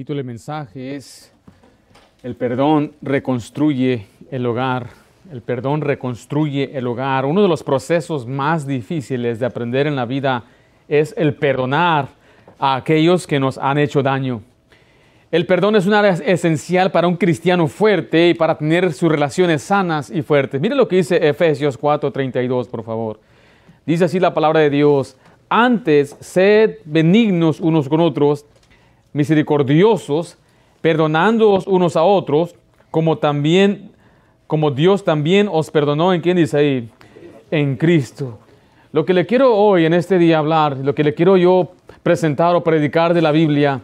título del mensaje es El perdón reconstruye el hogar. El perdón reconstruye el hogar. Uno de los procesos más difíciles de aprender en la vida es el perdonar a aquellos que nos han hecho daño. El perdón es una área esencial para un cristiano fuerte y para tener sus relaciones sanas y fuertes. Mire lo que dice Efesios 4:32, por favor. Dice así la palabra de Dios. Antes, sed benignos unos con otros, misericordiosos, perdonándoos unos a otros, como también, como Dios también os perdonó. ¿En quién dice ahí? En Cristo. Lo que le quiero hoy en este día hablar, lo que le quiero yo presentar o predicar de la Biblia,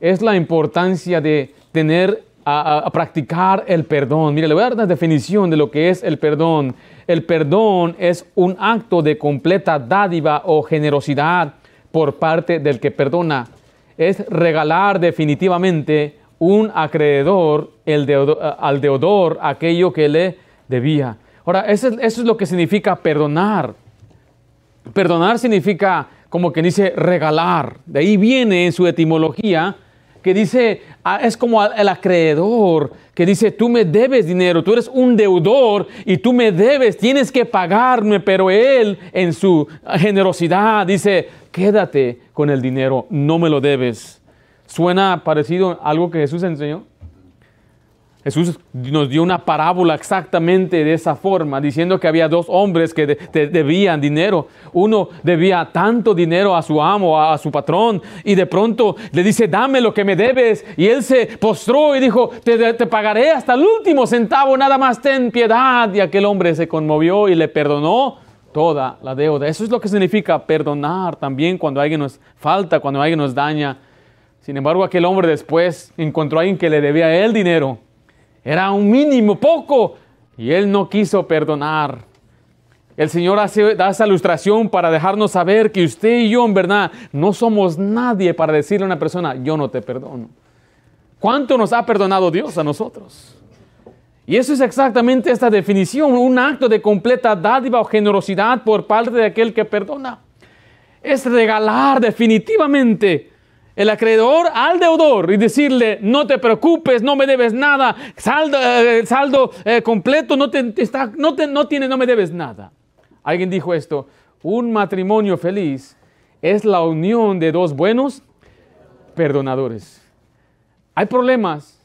es la importancia de tener a, practicar el perdón. Mire, le voy a dar una definición de lo que es el perdón. El perdón es un acto de completa dádiva o generosidad por parte del que perdona. Es regalar definitivamente un acreedor el deudor, al deudor aquello que le debía. Ahora, eso, eso es lo que significa perdonar. Perdonar significa, como que dice, regalar. De ahí viene en su etimología que dice, es como el acreedor, que dice, tú me debes dinero, tú eres un deudor y tú me debes, tienes que pagarme, pero él en su generosidad dice, quédate con el dinero, no me lo debes. ¿Suena parecido a algo que Jesús enseñó? Jesús nos dio una parábola exactamente de esa forma, diciendo que había dos hombres que de, de, debían dinero. Uno debía tanto dinero a su amo, a, a, su patrón, y de pronto le dice, dame lo que me debes. Y él se postró y dijo, te, te pagaré hasta el último centavo, nada más ten piedad. Y aquel hombre se conmovió y le perdonó toda la deuda. Eso es lo que significa perdonar también cuando alguien nos falta, cuando alguien nos daña. Sin embargo, aquel hombre después encontró a alguien que le debía a él dinero era un mínimo, poco. Y él no quiso perdonar. El Señor hace, da esa ilustración para dejarnos saber que usted y yo, en verdad, no somos nadie para decirle a una persona, yo no te perdono. ¿Cuánto nos ha perdonado Dios a nosotros? Y eso es exactamente esta definición, un acto de completa dádiva o generosidad por parte de aquel que perdona. Es regalar definitivamente el acreedor al deudor y decirle, no te preocupes, no me debes nada, saldo, eh, saldo eh, completo, no, te, está, no, te, no, no me debes nada. Alguien dijo esto, un matrimonio feliz es la unión de dos buenos perdonadores. Hay problemas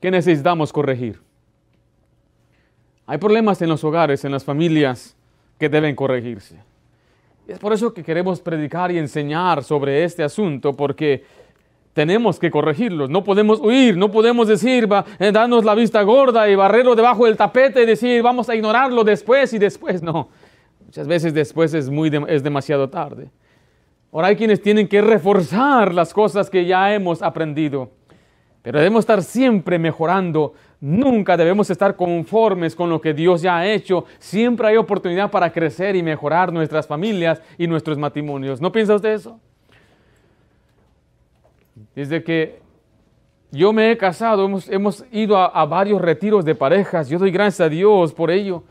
que necesitamos corregir. Hay problemas en los hogares, en las familias que deben corregirse. Es por eso que queremos predicar y enseñar sobre este asunto, porque tenemos que corregirlos. No podemos huir, no podemos decir, va, eh, darnos la vista gorda y barrerlo debajo del tapete y decir, vamos a ignorarlo después y después. No, muchas veces después es, muy de, es demasiado tarde. Ahora hay quienes tienen que reforzar las cosas que ya hemos aprendido. Pero debemos estar siempre mejorando. Nunca debemos estar conformes con lo que Dios ya ha hecho. Siempre hay oportunidad para crecer y mejorar nuestras familias y nuestros matrimonios. ¿No piensa usted eso? Desde que yo me he casado, hemos, hemos ido a, a, varios retiros de parejas. Yo doy gracias a Dios por ello.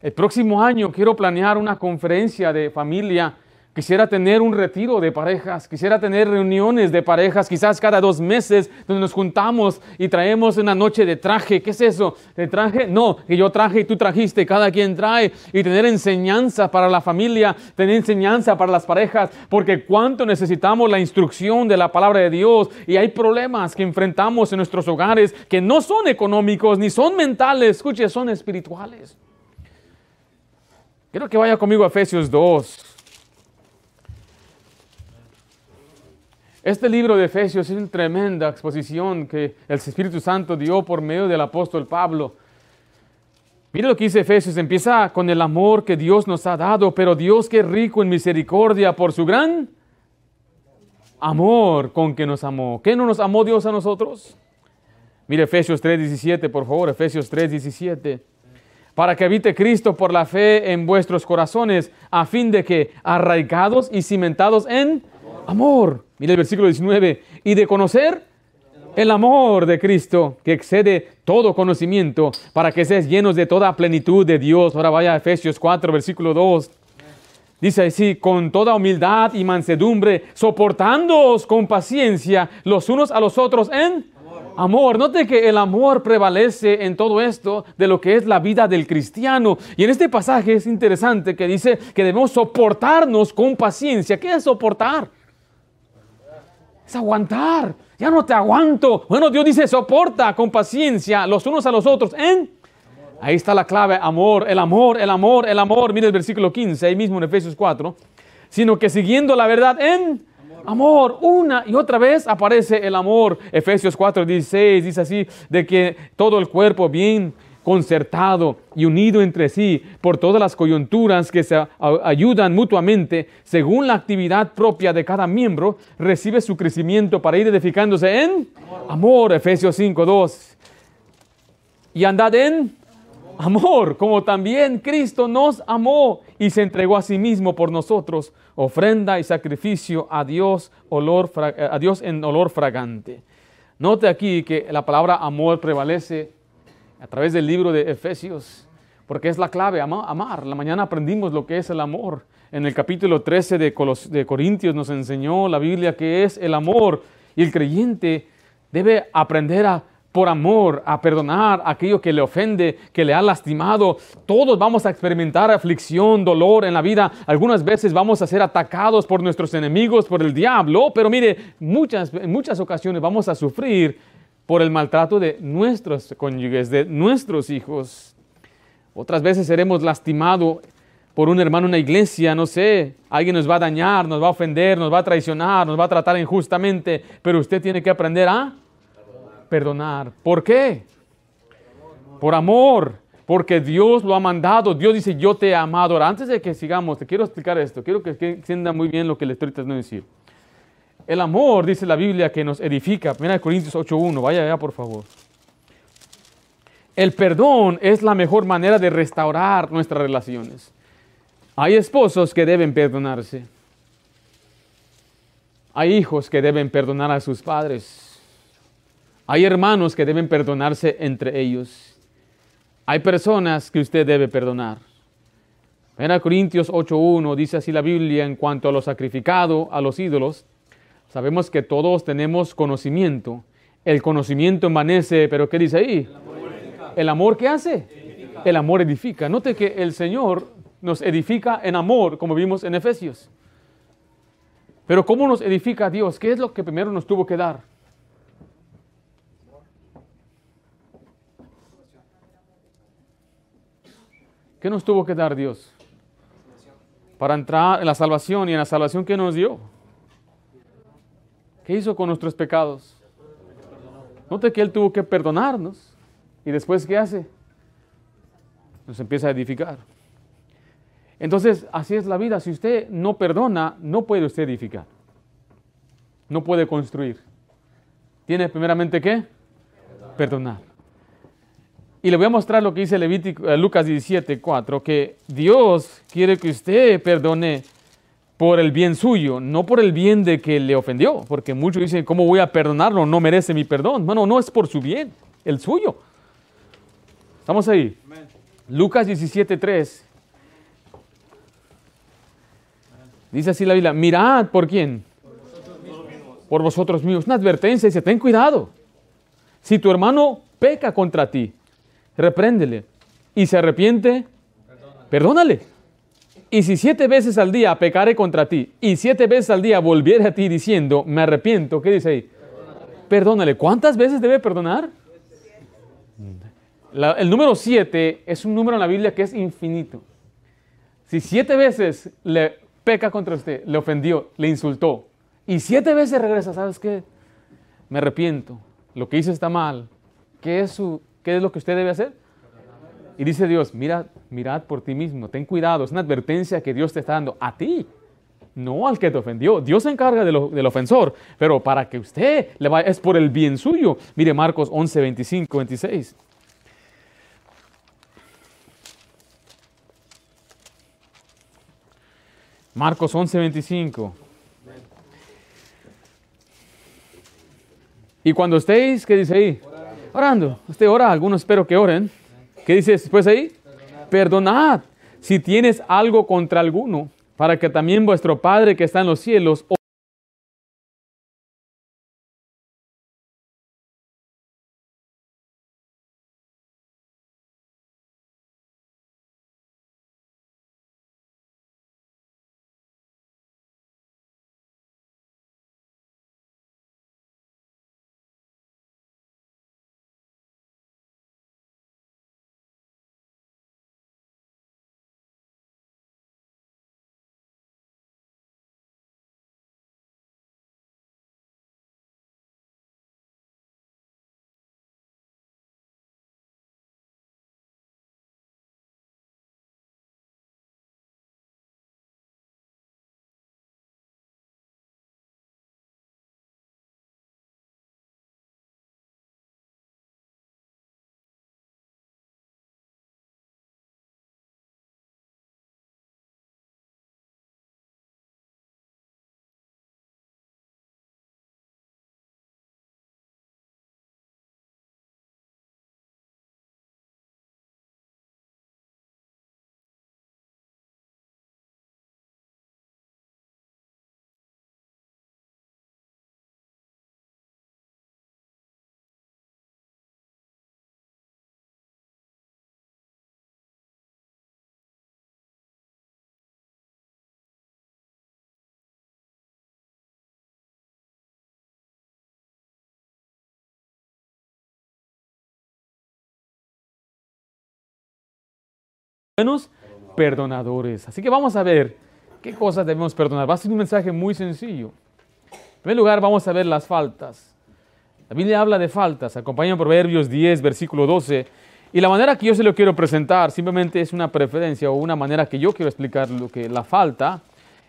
El próximo año quiero planear una conferencia de familia Quisiera tener un retiro de parejas, quisiera tener reuniones de parejas, quizás cada dos meses, donde nos juntamos y traemos una noche de traje. ¿Qué es eso? ¿De traje? No, que yo traje y tú trajiste, cada quien trae. Y tener enseñanza para la familia, tener enseñanza para las parejas, porque cuánto necesitamos la instrucción de la palabra de Dios. Y hay problemas que enfrentamos en nuestros hogares que no son económicos ni son mentales, escuche, son espirituales. Quiero que vaya conmigo a Efesios 2. Este libro de Efesios es una tremenda exposición que el Espíritu Santo dio por medio del apóstol Pablo. Mire lo que dice Efesios, empieza con el amor que Dios nos ha dado, pero Dios que es rico en misericordia por su gran amor con que nos amó. ¿Qué no nos amó Dios a nosotros? Mire Efesios 3:17, por favor, Efesios 3:17. Para que habite Cristo por la fe en vuestros corazones, a fin de que, arraigados y cimentados en amor. Mira el versículo 19. Y de conocer el amor de Cristo que excede todo conocimiento para que seas llenos de toda plenitud de Dios. Ahora vaya a Efesios 4, versículo 2. Dice así, con toda humildad y mansedumbre, soportándoos con paciencia los unos a los otros en amor. Note que el amor prevalece en todo esto de lo que es la vida del cristiano. Y en este pasaje es interesante que dice que debemos soportarnos con paciencia. ¿Qué es soportar? Es aguantar. Ya no te aguanto. Bueno, Dios dice, soporta con paciencia los unos a los otros en... Ahí está la clave, amor, el amor, el amor, el amor. Mire el versículo 15, ahí mismo en Efesios 4. Sino que siguiendo la verdad en amor. Una y otra vez aparece el amor. Efesios 4, 16 dice así, de que todo el cuerpo bien concertado y unido entre sí por todas las coyunturas que se ayudan mutuamente según la actividad propia de cada miembro, recibe su crecimiento para ir edificándose en amor. Efesios 5, 2. Y andad en amor, como también Cristo nos amó y se entregó a sí mismo por nosotros, ofrenda y sacrificio a Dios, olor, a Dios en olor fragante. Note aquí que la palabra amor prevalece a través del libro de Efesios, porque es la clave, amar. La mañana aprendimos lo que es el amor. En el capítulo 13 de, Corintios nos enseñó la Biblia que es el amor y el creyente debe aprender a por amor, a perdonar aquello que le ofende, que le ha lastimado. Todos vamos a experimentar aflicción, dolor en la vida. Algunas veces vamos a ser atacados por nuestros enemigos, por el diablo, pero mire, muchas, en muchas ocasiones vamos a sufrir por el maltrato de nuestros cónyuges, de nuestros hijos. Otras veces seremos lastimados por un hermano en la iglesia, no sé, alguien nos va a dañar, nos va a ofender, nos va a traicionar, nos va a tratar injustamente, pero usted tiene que aprender a perdonar. ¿Por qué? Por amor, porque Dios lo ha mandado. Dios dice, yo te he amado. Ahora, antes de que sigamos, te quiero explicar esto. Quiero que entienda muy bien lo que le estoy tratando de decir. El amor, dice la Biblia, que nos edifica. Mira Corintios 8.1, vaya allá por favor. El perdón es la mejor manera de restaurar nuestras relaciones. Hay esposos que deben perdonarse. Hay hijos que deben perdonar a sus padres. Hay hermanos que deben perdonarse entre ellos. Hay personas que usted debe perdonar. En Corintios 8.1 dice así la Biblia en cuanto a lo sacrificado a los ídolos. Sabemos que todos tenemos conocimiento. El conocimiento envanece, pero ¿qué dice ahí? El amor, qué hace? El amor edifica. Note que el Señor nos edifica en amor, como vimos en Efesios. Pero ¿cómo nos edifica Dios? ¿Qué es lo que primero nos tuvo que dar? ¿Qué nos tuvo que dar Dios? Para entrar en la salvación y en la salvación que nos dio. ¿Qué hizo con nuestros pecados? Note que Él tuvo que perdonarnos. ¿Y después qué hace? Nos empieza a edificar. Entonces, así es la vida. Si usted no perdona, no puede usted edificar. No puede construir. Tiene primeramente que perdonar. Y le voy a mostrar lo que dice eh, Lucas 17, 4, que Dios quiere que usted perdone por el bien suyo, no por el bien de que le ofendió, porque muchos dicen, ¿cómo voy a perdonarlo? No merece mi perdón. Bueno, no es por su bien, el suyo. ¿Estamos ahí? Lucas 17, 3. Dice así la Biblia, mirad por quién. Por vosotros mismos. Una advertencia, dice, ten cuidado. Si tu hermano peca contra ti, repréndele. Y se arrepiente, perdónale. Y si siete veces al día pecare contra ti y siete veces al día volviere a ti diciendo, me arrepiento, ¿qué dice ahí? Perdónale. ¿Cuántas veces debe perdonar? el número siete es un número en la Biblia que es infinito. Si siete veces le peca contra usted, le ofendió, le insultó, y siete veces regresa, ¿sabes qué? Me arrepiento, lo que hice está mal. ¿Qué es su ¿Qué es lo que usted debe hacer? Y dice Dios, mira, mirad por ti mismo, ten cuidado, es una advertencia que Dios te está dando a ti, no al que te ofendió. Dios se encarga del ofensor, pero para que usted le vaya, es por el bien suyo. Mire Marcos 11, 25, 26. Marcos 11, 25. Y cuando estéis, ¿qué dice ahí? orando. Usted ora, algunos espero que oren. ¿Qué dice después ahí? Perdonad. Si tienes algo contra alguno, para que también vuestro Padre que está en los cielos buenos perdonadores. Así que vamos a ver qué cosas debemos perdonar. Va a ser un mensaje muy sencillo. En primer lugar, vamos a ver las faltas. La Biblia habla de faltas. Acompaña Proverbios 10, versículo 12. Y la manera que yo se lo quiero presentar simplemente es una preferencia o una manera que yo quiero explicar lo que la falta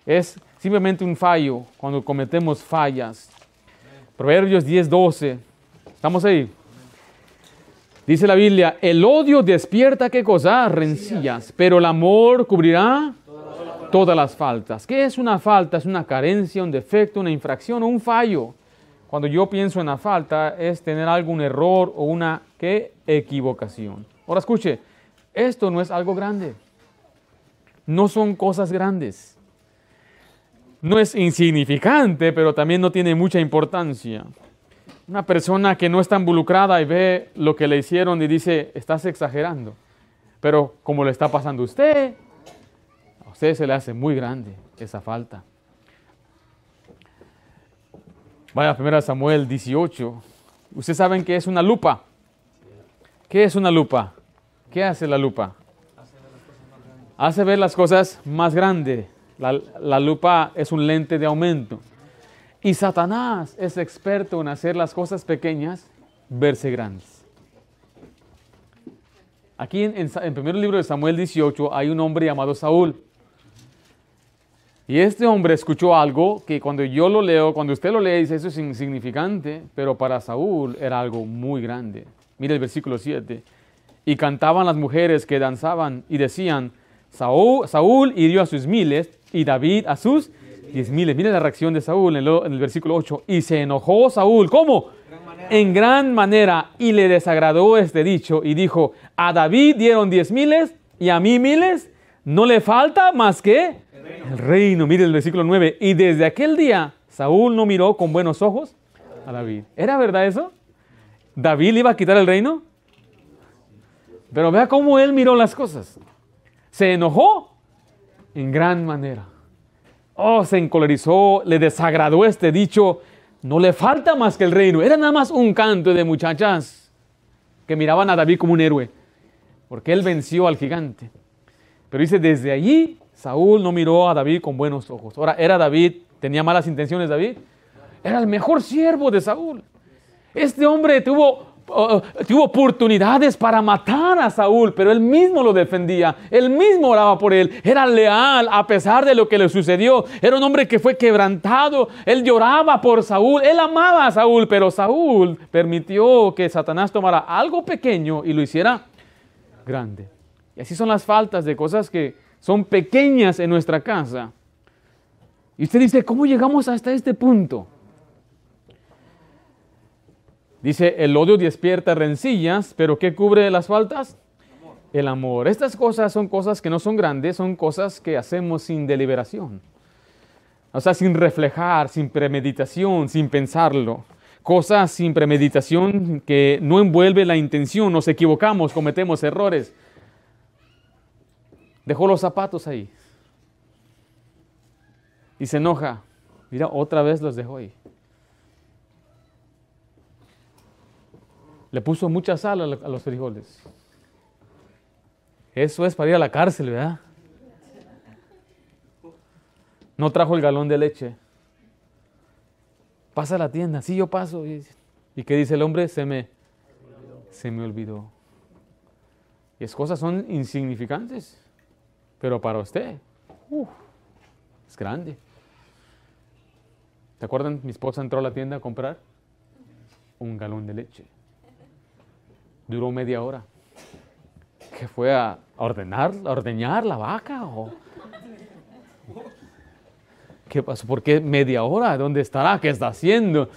es simplemente un fallo cuando cometemos fallas. Proverbios 10, 12. ¿Estamos ahí? Dice la Biblia, el odio despierta qué cosa? Rencillas, pero el amor cubrirá todas las faltas. ¿Qué es una falta? Es una carencia, un defecto, una infracción o un fallo. Cuando yo pienso en la falta es tener algún error o una ¿qué? equivocación. Ahora escuche, esto no es algo grande. No son cosas grandes. No es insignificante, pero también no tiene mucha importancia. Una persona que no está involucrada y ve lo que le hicieron y dice, estás exagerando. Pero como le está pasando a usted, a usted se le hace muy grande esa falta. Vaya a 1 Samuel 18. Ustedes saben que es una lupa. ¿Qué es una lupa? ¿Qué hace la lupa? Hace ver las cosas más grandes. La, la lupa es un lente de aumento. Y Satanás es experto en hacer las cosas pequeñas verse grandes. Aquí en, el primer libro de Samuel 18 hay un hombre llamado Saúl. Y este hombre escuchó algo que cuando yo lo leo, cuando usted lo lee, dice eso es insignificante, pero para Saúl era algo muy grande. Mire el versículo 7. Y cantaban las mujeres que danzaban y decían, Saúl, Saúl hirió a sus miles y David a sus diez miles. Mire la reacción de Saúl en el, versículo 8. Y se enojó Saúl. ¿Cómo? en gran manera y le desagradó este dicho y dijo, a David dieron diez miles y a mí miles, no le falta más que el reino. Mire el versículo 9. Y desde aquel día Saúl no miró con buenos ojos a David. ¿Era verdad eso? ¿David iba a quitar el reino? Pero vea cómo él miró las cosas. Se enojó en gran manera. Oh, se encolerizó, le desagradó este dicho, no le falta más que el reino. Era nada más un canto de muchachas que miraban a David como un héroe, porque él venció al gigante. Pero dice, desde allí Saúl no miró a David con buenos ojos. Ahora, ¿era David, tenía malas intenciones David? Era el mejor siervo de Saúl. Este hombre tuvo Tuvo oportunidades para matar a Saúl, pero él mismo lo defendía, él mismo oraba por él, era leal a pesar de lo que le sucedió, era un hombre que fue quebrantado, él lloraba por Saúl, él amaba a Saúl, pero Saúl permitió que Satanás tomara algo pequeño y lo hiciera grande. Y así son las faltas de cosas que son pequeñas en nuestra casa. Y usted dice, ¿cómo llegamos hasta este punto? Dice, el odio despierta rencillas, pero ¿qué cubre las faltas? el amor. Estas cosas son cosas que no son grandes, son cosas que hacemos sin deliberación. O sea, sin reflejar, sin premeditación, sin pensarlo. Cosas sin premeditación que no envuelve la intención, nos equivocamos, cometemos errores. Dejó los zapatos ahí. Y se enoja. Mira, otra vez los dejó ahí. Le puso mucha sal a los frijoles. Eso es para ir a la cárcel, ¿verdad? No trajo el galón de leche. Pasa a la tienda. Sí, yo paso. ¿Y, qué dice el hombre? Se me, se me olvidó. Y es cosas son insignificantes. Pero para usted, es grande. ¿Se acuerdan? Mi esposa entró a la tienda a comprar un galón de leche. Duró media hora. ¿Qué fue a ordenar, a ordeñar la vaca? ¿O? ¿Qué pasó? ¿Por qué media hora? ¿Dónde estará? ¿Qué está haciendo?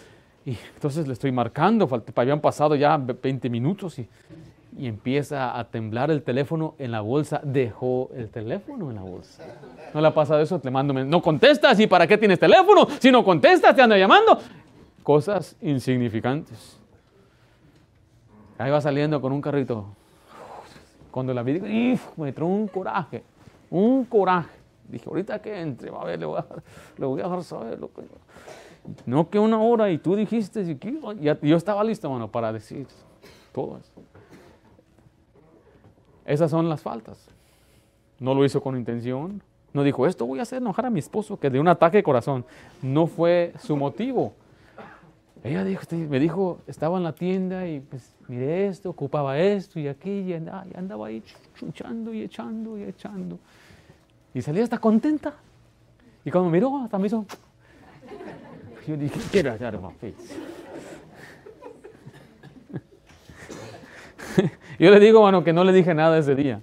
Y entonces le estoy marcando, habían pasado ya 20 minutos y, y empieza a temblar el teléfono en la bolsa. Dejó el teléfono en la bolsa. ¿No le ha pasado eso? Le mando, no contestas, ¿y para qué tienes teléfono? Si no contestas, te anda llamando. Cosas insignificantes. Ahí va saliendo con un carrito. Cuando la vi, me entró un coraje, un coraje. Dije, ahorita que entre, va a ver, le voy a, le a dejar saber lo. No que una hora y tú dijiste, y yo estaba listo, bueno, para decir todo eso. Esas son las faltas. No lo hizo con intención. No dijo, esto voy a hacer enojar a mi esposo, que de un ataque de corazón. No fue su motivo. Ella dijo, me dijo, estaba en la tienda y pues miré esto, ocupaba esto y aquí, y andaba, ahí chuchando y echando y echando. Y salía hasta contenta. Y cuando miró, hasta me hizo. Yo dije, hallar más Yo le digo, bueno, que no le dije nada ese día.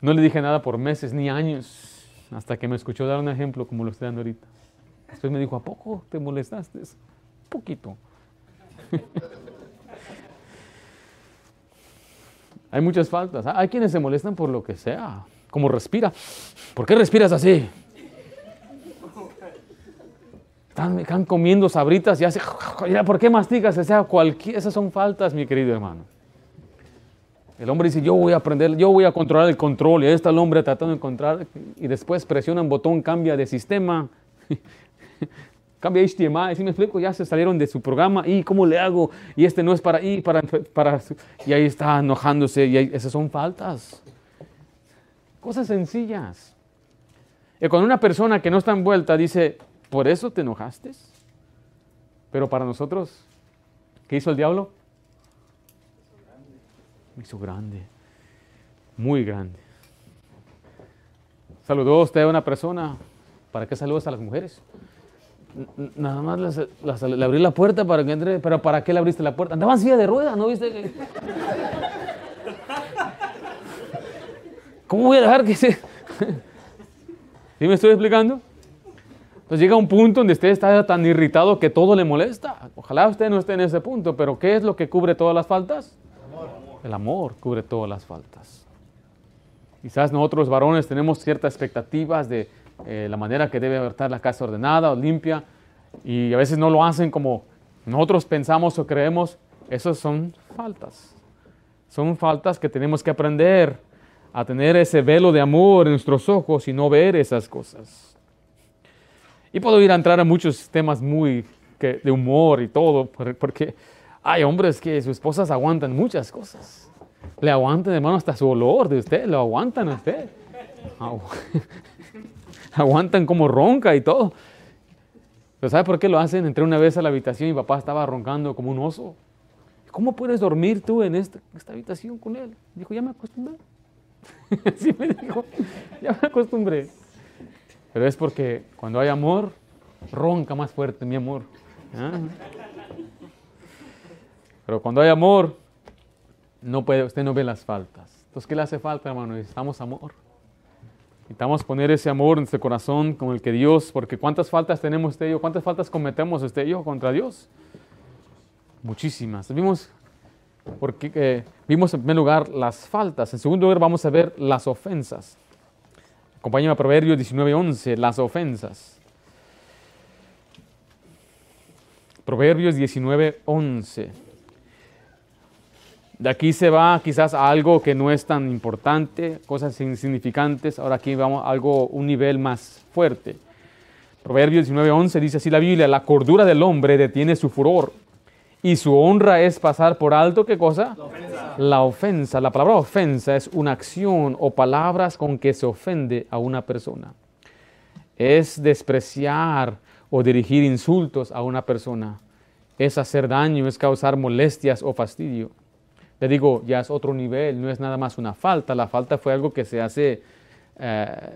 No le dije nada por meses ni años, hasta que me escuchó dar un ejemplo como lo estoy dando ahorita. Después me dijo, ¿a poco te molestaste? Poquito. Hay muchas faltas. Hay quienes se molestan por lo que sea, como respira. ¿Por qué respiras así? Están, comiendo sabritas y hace, ¿por qué mastigas? O esas son faltas, mi querido hermano. El hombre dice, yo voy a aprender, yo voy a controlar el control. Y ahí está el hombre tratando de encontrar y después presiona un botón, cambia de sistema cambia HDMI, si me explico, ya se salieron de su programa y cómo le hago y este no es para y para, para y ahí está enojándose y esas son faltas. Cosas sencillas. Y cuando una persona que no está envuelta dice, ¿por eso te enojaste? Pero para nosotros, ¿qué hizo el diablo? Hizo grande, muy grande. Saludó usted a una persona. ¿Para qué saludas a las mujeres? Nada más le abrí la puerta para que entre. ¿Pero para qué le abriste la puerta? Andaban silla de ruedas, ¿no viste? ¿Cómo voy a dejar que se.? ¿Sí me estoy explicando? Pues llega un punto donde usted está tan irritado que todo le molesta. Ojalá usted no esté en ese punto, pero ¿qué es lo que cubre todas las faltas? El amor cubre todas las faltas. Quizás nosotros varones tenemos ciertas expectativas de eh, la manera que debe estar la casa ordenada o limpia, y a veces no lo hacen como nosotros pensamos o creemos, esas son faltas. Son faltas que tenemos que aprender a tener ese velo de amor en nuestros ojos y no ver esas cosas. Y puedo ir a entrar a muchos temas muy de humor y todo, porque hay hombres que sus esposas aguantan muchas cosas. Le aguantan, hermano, hasta su olor de usted, lo aguantan a usted. aguantan como ronca y todo. Pero ¿sabe por qué lo hacen? Entré una vez a la habitación y mi papá estaba roncando como un oso. ¿Cómo puedes dormir tú en esta, habitación con él? Dijo, ya me acostumbré. Así me dijo, ya me acostumbré. Pero es porque cuando hay amor, ronca más fuerte mi amor. Ah. Pero cuando hay amor, no puede, usted no ve las faltas. Entonces, ¿qué le hace falta, hermano? Necesitamos amor. Necesitamos poner ese amor en nuestro corazón con el que Dios, porque cuántas faltas tenemos usted y yo, cuántas faltas cometemos usted y yo contra Dios. Muchísimas. Vimos porque eh, vimos en primer lugar las faltas, en segundo lugar vamos a ver las ofensas. Acompáñame a Proverbios 19:11, las ofensas. Proverbios 19:11. De aquí se va quizás a algo que no es tan importante, cosas insignificantes. Ahora aquí vamos a algo, un nivel más fuerte. Proverbios 19:11 dice así la Biblia, la cordura del hombre detiene su furor y su honra es pasar por alto, ¿qué cosa? La ofensa. La ofensa. La palabra ofensa es una acción o palabras con que se ofende a una persona. Es despreciar o dirigir insultos a una persona. Es hacer daño, es causar molestias o fastidio. Le digo, ya es otro nivel, no es nada más una falta. La falta fue algo que se hace, eh,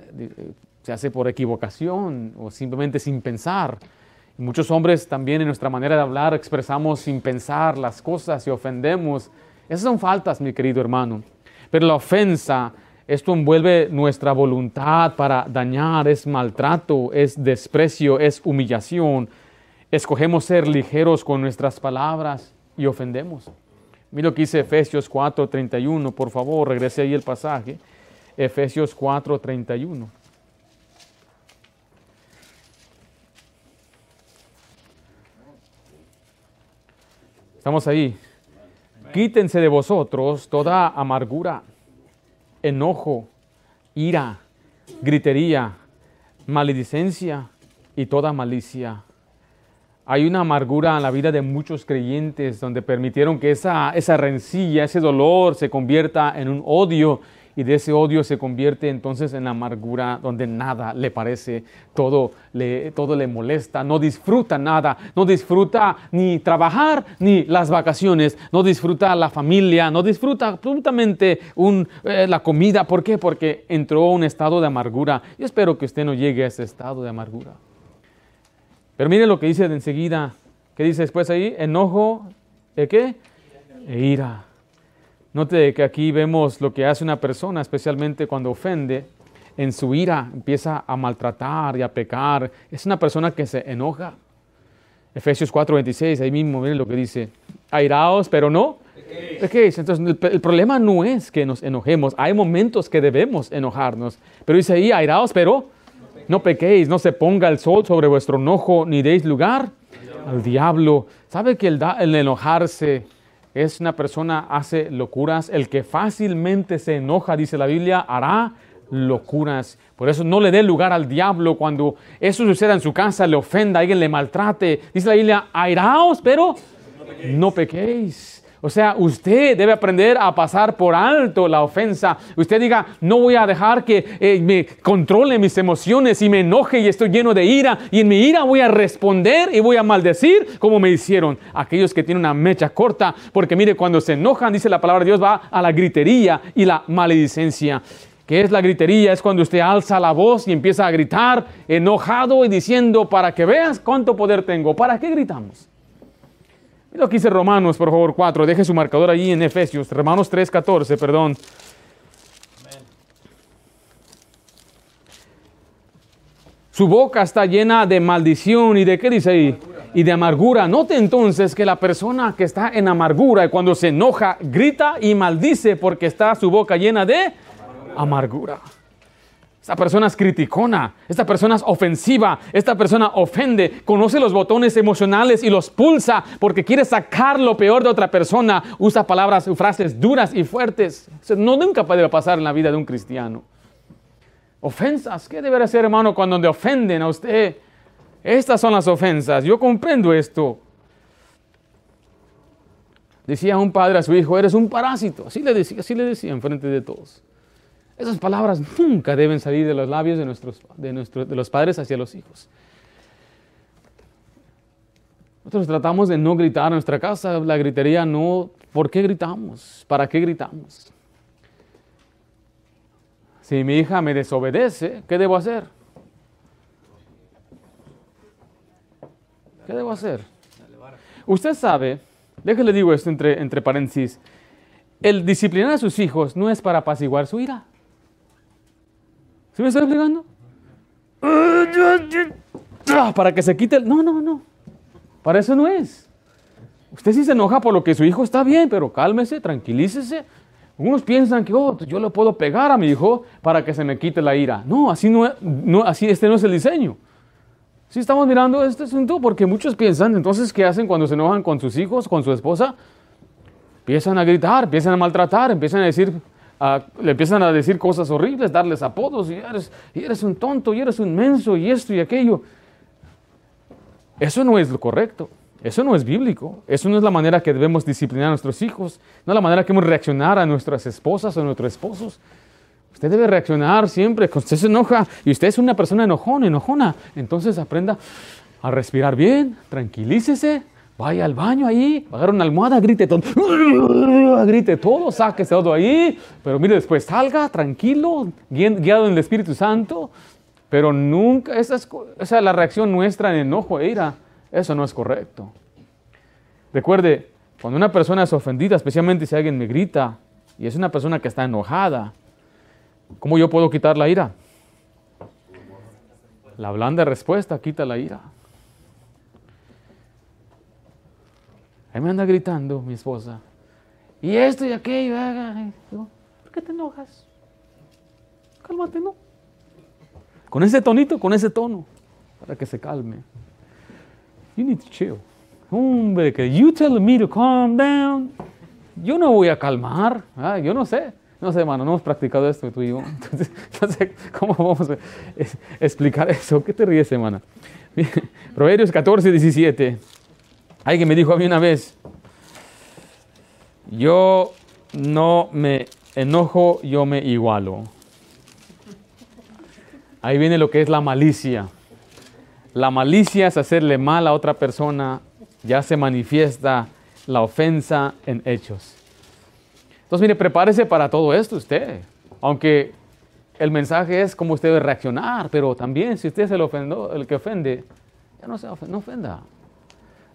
se hace por equivocación o simplemente sin pensar. muchos hombres también en nuestra manera de hablar expresamos sin pensar las cosas y ofendemos. Esas son faltas, mi querido hermano. Pero la ofensa, esto envuelve nuestra voluntad para dañar, es maltrato, es desprecio, es humillación. Escogemos ser ligeros con nuestras palabras y ofendemos. Mira lo que dice Efesios 4:31, por favor, regrese ahí el pasaje. Efesios 4:31. Estamos ahí. Quítense de vosotros toda amargura, enojo, ira, gritería, maledicencia y toda malicia hay una amargura en la vida de muchos creyentes donde permitieron que esa, esa rencilla, ese dolor se convierta en un odio y de ese odio se convierte entonces en amargura donde nada le parece, todo le, todo le molesta, no disfruta nada, no disfruta ni trabajar ni las vacaciones, no disfruta la familia, no disfruta absolutamente un, eh, la comida. ¿Por qué? Porque entró a un estado de amargura. Yo espero que usted no llegue a ese estado de amargura. Pero mire lo que dice de enseguida. ¿Qué dice después ahí? Enojo, ¿de qué? E ira. Note que aquí vemos lo que hace una persona, especialmente cuando ofende. En su ira empieza a maltratar y a pecar. Es una persona que se enoja. Efesios 4:26, ahí mismo miren lo que dice. Airaos, pero no pequéis. Entonces el, el, problema no es que nos enojemos. Hay momentos que debemos enojarnos. Pero dice ahí, airaos, pero no pequéis, no se ponga el sol sobre vuestro enojo, ni deis lugar al diablo. ¿Sabe que el, enojarse es una persona, hace locuras? El que fácilmente se enoja, dice la Biblia, hará locuras. Por eso no le dé lugar al diablo cuando eso suceda en su casa, le ofenda, alguien le maltrate. Dice la Biblia, airaos, pero no pequéis. O sea, usted debe aprender a pasar por alto la ofensa. Usted diga, no voy a dejar que eh, me controle mis emociones y me enoje y estoy lleno de ira. Y en mi ira voy a responder y voy a maldecir como me hicieron aquellos que tienen una mecha corta. Porque mire, cuando se enojan, dice la palabra de Dios, va a la gritería y la maledicencia. ¿Qué es la gritería? Es cuando usted alza la voz y empieza a gritar enojado y diciendo, para que veas cuánto poder tengo. ¿Para qué gritamos? Lo que dice Romanos, por favor, 4. Deje su marcador allí en Efesios. Romanos 3, 14, perdón. Su boca está llena de maldición y de qué dice ahí? Y de amargura. Note entonces que la persona que está en amargura y cuando se enoja grita y maldice porque está su boca llena de amargura. Esta persona es criticona, esta persona es ofensiva, esta persona ofende, conoce los botones emocionales y los pulsa porque quiere sacar lo peor de otra persona, usa palabras, frases duras y fuertes. no nunca puede pasar en la vida de un cristiano. Ofensas, ¿qué debería ser, hermano, cuando le ofenden a usted? Estas son las ofensas, yo comprendo esto. Decía un padre a su hijo, eres un parásito, así le decía, así le decía en frente de todos. Esas palabras nunca deben salir de los labios de, nuestros, de, de los padres hacia los hijos. Nosotros tratamos de no gritar en nuestra casa, la gritería no. ¿Por qué gritamos? ¿Para qué gritamos? Si mi hija me desobedece, ¿qué debo hacer? ¿Qué debo hacer? Usted sabe, déjale digo esto entre, entre paréntesis, el disciplinar a sus hijos no es para apaciguar su ira. ¿Sí me estoy explicando? Para que se quite el... No, no, no. Para eso no es. Usted sí se enoja por lo que su hijo está bien, pero cálmese, tranquilícese. Algunos piensan que oh, yo le puedo pegar a mi hijo para que se me quite la ira. No, así no, no así este no es el diseño. Si estamos mirando este asunto porque muchos piensan, entonces, ¿qué hacen cuando se enojan con sus hijos, con su esposa? Empiezan a gritar, empiezan a maltratar, empiezan a decir, le empiezan a decir cosas horribles, darles apodos, y eres, y eres un tonto, y eres un menso, y esto y aquello. Eso no es lo correcto. Eso no es bíblico. Eso no es la manera que debemos disciplinar a nuestros hijos. No es la manera que debemos reaccionar a nuestras esposas o a nuestros esposos. Usted debe reaccionar siempre. Cuando usted se enoja y usted es una persona enojona, enojona, entonces aprenda a respirar bien, tranquilícese, vaya al baño ahí, agarre una almohada, grite todo, grite todo, sáquese todo ahí, pero mire, después salga tranquilo, guiado en el Espíritu Santo, pero nunca, esa es, esa es la reacción nuestra en enojo e ira eso no es correcto. Recuerde, cuando una persona es ofendida, especialmente si alguien me grita y es una persona que está enojada, ¿cómo yo puedo quitar la ira? La blanda respuesta quita la ira. Ahí me anda gritando mi esposa. Y esto y aquello. ¿Por qué te enojas? Cálmate, ¿no? Con ese tonito, con ese tono, para que se calme. You need to chill. Hombre, que you tell me to calm down. Yo no voy a calmar. Ah, yo no sé. No sé, hermano, no hemos practicado esto tú y. Entonces, cómo vamos a explicar eso. ¿Qué te ríes, hermana? Proverbios 14, 17. Alguien me dijo a mí una vez, yo no me enojo, yo me igualo. Ahí viene lo que es la malicia. La malicia es hacerle mal a otra persona, ya se manifiesta la ofensa en hechos. Entonces, mire, prepárese para todo esto usted. Aunque el mensaje es cómo usted debe reaccionar, pero también si usted es el, ofendo, el que ofende, ya no, se ofenda, no ofenda.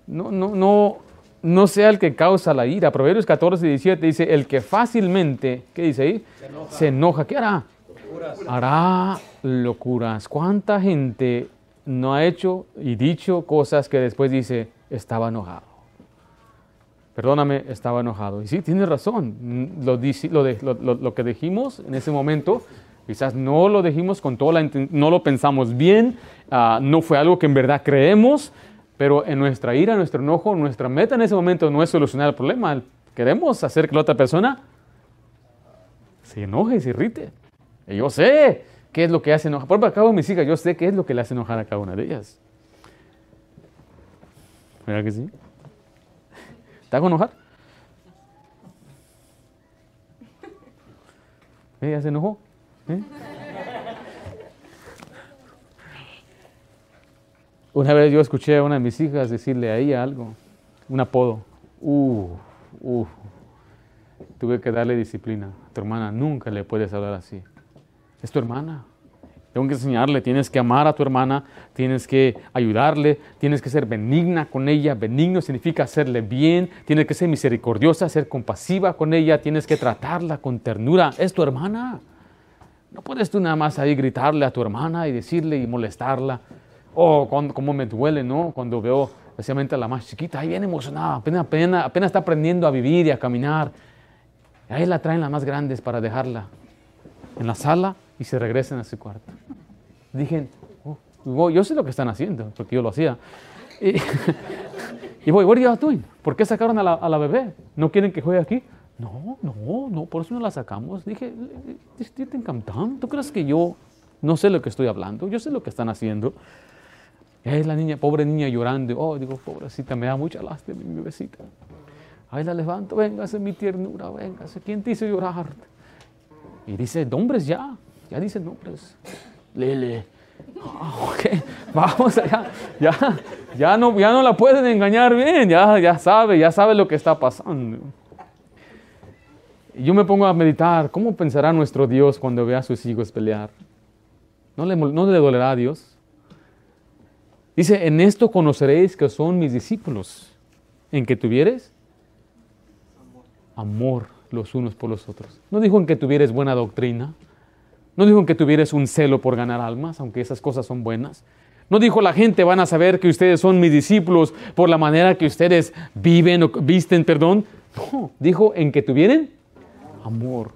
No, no, no, no sea el que causa la ira. Proverbios 14, 17 dice, el que fácilmente, ¿qué dice ahí? Se enoja. Se enoja. ¿Qué hará? Locuras. Hará locuras. ¿Cuánta gente no ha hecho y dicho cosas que después dice, estaba enojado. Perdóname, estaba enojado. Y sí, tiene razón. Lo, lo, que dijimos en ese momento, quizás no lo dijimos con toda la no lo pensamos bien, ah, no fue algo que en verdad creemos, pero en nuestra ira, nuestro enojo, nuestra meta en ese momento no es solucionar el problema. Queremos hacer que la otra persona se enoje y se irrite. Y yo sé, qué es lo que hace enojar. Por ejemplo, acabo mis hijas, yo sé qué es lo que le hace enojar a cada una de ellas. ¿Verdad que sí? ¿Te hago enojar? ¿Ella se enojó? ¿Eh? Una vez yo escuché a una de mis hijas decirle a ella algo, un apodo. Uh, uh. Tuve que darle disciplina. Tu hermana nunca le puedes hablar así es tu hermana. Tengo que enseñarle, tienes que amar a tu hermana, tienes que ayudarle, tienes que ser benigna con ella. Benigno significa hacerle bien, tienes que ser misericordiosa, ser compasiva con ella, tienes que tratarla con ternura. Es tu hermana. No puedes tú nada más ahí gritarle a tu hermana y decirle y molestarla. Oh, cómo me duele, ¿no? Cuando veo especialmente a la más chiquita, ahí bien emocionada, apenas, apenas, apenas está aprendiendo a vivir y a caminar. Ahí la traen las más grandes para dejarla en la sala y se regresen a su cuarto. Dije, oh, yo sé lo que están haciendo, porque yo lo hacía. Y, y voy, what are? ¿Por qué sacaron a la, a la, bebé? ¿No quieren que juegue aquí? No, no, no, por eso no la sacamos. Dije. ¿Tú crees que yo no sé lo que estoy hablando? Yo sé lo que están haciendo. Ahí la niña, pobre niña llorando. Oh, digo, pobrecita, me da mucha lástima mi bebecita. Ahí la levanto, véngase mi ternura, véngase. ¿Quién te hizo llorar? Y dice, nombres ya. Ya dice nombres. Lele. Ah, vamos allá. Ya, ya, no, ya no la pueden engañar bien. Ya, ya sabe, ya sabe lo que está pasando. Y yo me pongo a meditar, ¿cómo pensará nuestro Dios cuando vea a sus hijos pelear? ¿No le, no le dolerá a Dios? Dice, en esto conoceréis que son mis discípulos, en que tuvieres amor los unos por los otros. No dijo en que tuvieres buena doctrina, no dijo que tuvieras un celo por ganar almas, aunque esas cosas son buenas. No dijo la gente van a saber que ustedes son mis discípulos por la manera que ustedes viven o visten, perdón. No, dijo en que tuvieran amor.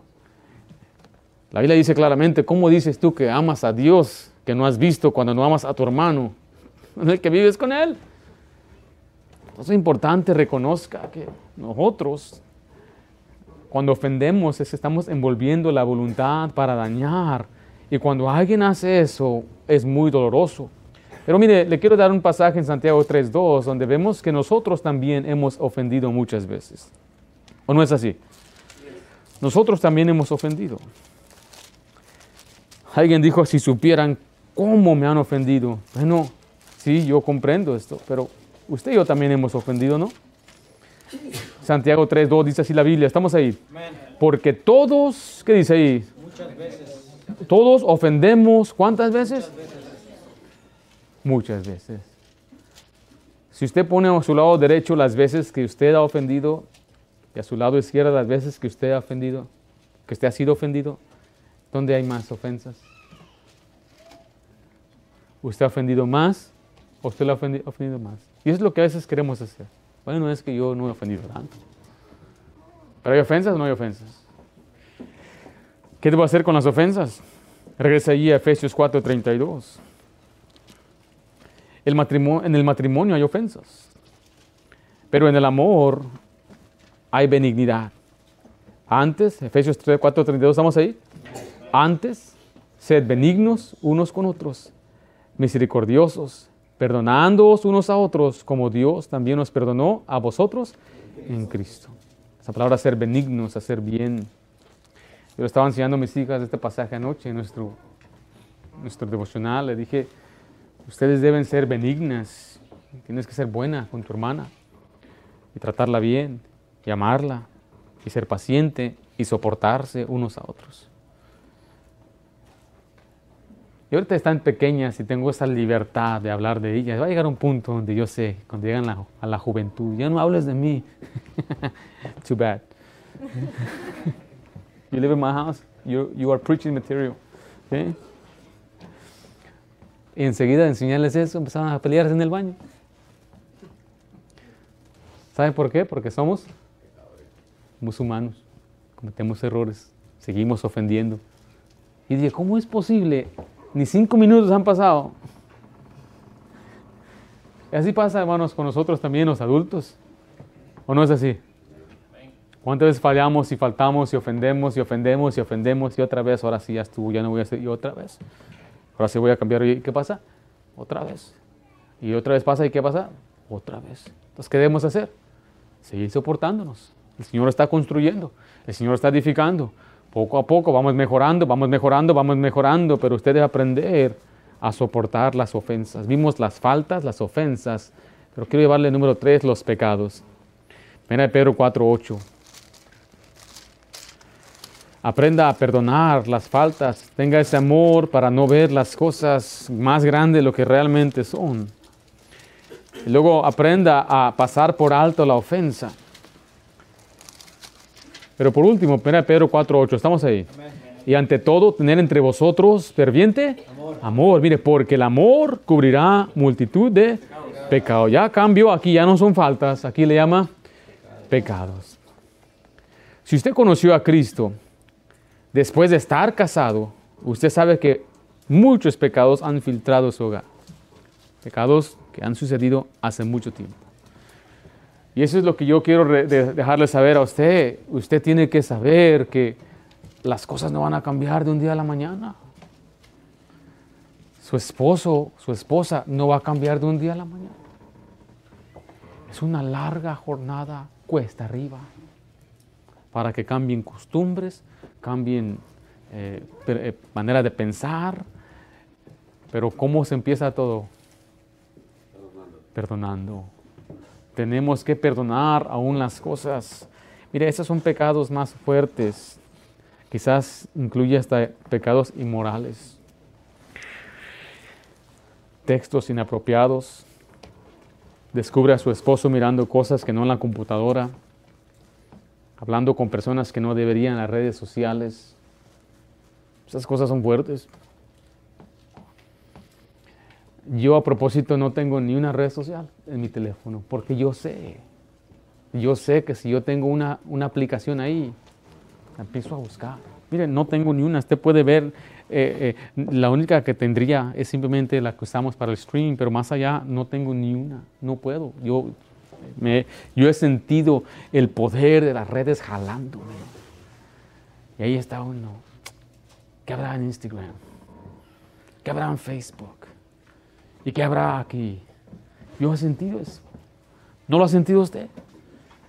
La Biblia dice claramente, ¿cómo dices tú que amas a Dios que no has visto cuando no amas a tu hermano, en el que vives con él? Entonces es importante reconozca que nosotros, cuando ofendemos, estamos envolviendo la voluntad para dañar. Y cuando alguien hace eso, es muy doloroso. Pero mire, le quiero dar un pasaje en Santiago 3.2, donde vemos que nosotros también hemos ofendido muchas veces. ¿O no es así? Nosotros también hemos ofendido. Alguien dijo, si supieran cómo me han ofendido. Bueno, sí, yo comprendo esto, pero usted y yo también hemos ofendido, ¿no? Santiago 3.2 dice así la Biblia, estamos ahí. Porque todos, ¿qué dice ahí? Muchas veces. Todos ofendemos, ¿cuántas veces? Muchas veces. Si usted pone a su lado derecho las veces que usted ha ofendido y a su lado izquierdo las veces que usted ha ofendido, que usted ha sido ofendido, ¿dónde hay más ofensas? ¿Usted ha ofendido más usted lo ha ofendido, más? Y eso es lo que a veces queremos hacer. Bueno, no es que yo no he ofendido tanto. ¿Pero hay ofensas o no hay ofensas? ¿Qué debo hacer con las ofensas? Regresa allí a Efesios 4:32. El en el matrimonio hay ofensas, pero en el amor hay benignidad. Antes, Efesios 4:32, ¿estamos ahí? Antes, sed benignos unos con otros, misericordiosos, perdonándoos unos a otros, como Dios también nos perdonó a vosotros en Cristo. Esa palabra ser benignos, hacer bien. Yo le estaba enseñando a mis hijas este pasaje anoche en nuestro, nuestro devocional. Le dije, ustedes deben ser benignas, tienes que ser buena con tu hermana y tratarla bien y amarla y ser paciente y soportarse unos a otros. Y ahorita están pequeñas y tengo esa libertad de hablar de ellas. Va a llegar un punto donde yo sé, cuando llegan a la juventud, ya no hables de mí. Too bad. you live in my house, you, you are preaching material. Y enseguida enseñarles eso, empezaban a pelearse en el baño. ¿Saben por qué? Porque somos musulmanos, cometemos errores, seguimos ofendiendo. Y dije, ¿cómo es posible ni cinco minutos han pasado. Y así pasa, hermanos, con nosotros también, los adultos. ¿O no es así? ¿Cuántas veces fallamos y faltamos y ofendemos y ofendemos y ofendemos y otra vez, ahora sí ya estuvo, ya no voy a hacer, y otra vez? Ahora sí voy a cambiar, ¿y qué pasa? Otra vez. Y otra vez pasa, ¿y qué pasa? Otra vez. Entonces, ¿qué debemos hacer? Seguir soportándonos. El Señor está construyendo, el Señor está edificando. Poco a poco vamos mejorando, vamos mejorando, vamos mejorando, pero usted debe aprender a soportar las ofensas. Vimos las faltas, las ofensas, pero quiero llevarle número tres, los pecados. Mira Pedro 4.8. Aprenda a perdonar las faltas, tenga ese amor para no ver las cosas más grandes de lo que realmente son. Luego aprenda a pasar por alto la ofensa. Pero por último, Pedro 4.8, estamos ahí. Y ante todo, tener entre vosotros ferviente amor. Mire, porque el amor cubrirá multitud de pecados. Ya cambio, aquí ya no son faltas, aquí le llama pecados. Si usted conoció a Cristo después de estar casado, usted sabe que muchos pecados han filtrado su hogar. Pecados que han sucedido hace mucho tiempo. Y eso es lo que yo quiero dejarle saber a usted. Usted tiene que saber que las cosas no van a cambiar de un día a la mañana. Su esposo, su esposa no va a cambiar de un día a la mañana. Es una larga jornada cuesta arriba para que cambien costumbres, cambien eh, eh, manera de pensar. Pero ¿cómo se empieza todo? Perdonando tenemos que perdonar aún las cosas. Mire, esos son pecados más fuertes. Quizás incluye hasta pecados inmorales. Textos inapropiados. Descubre a su esposo mirando cosas que no en la computadora. Hablando con personas que no deberían en las redes sociales. Esas cosas son fuertes. Yo a propósito no tengo ni una red social en mi teléfono, porque yo sé, yo sé que si yo tengo una, una aplicación ahí, empiezo a buscar. Miren, no tengo ni una. Usted puede ver, eh, eh, la única que tendría es simplemente la que usamos para el stream, pero más allá no tengo ni una. No puedo. Yo, me, yo he sentido el poder de las redes jalándome. Y ahí está uno. ¿Qué habrá en Instagram? ¿Qué habrá en Facebook? ¿Y qué habrá aquí? Yo he sentido eso. ¿No lo ha sentido usted?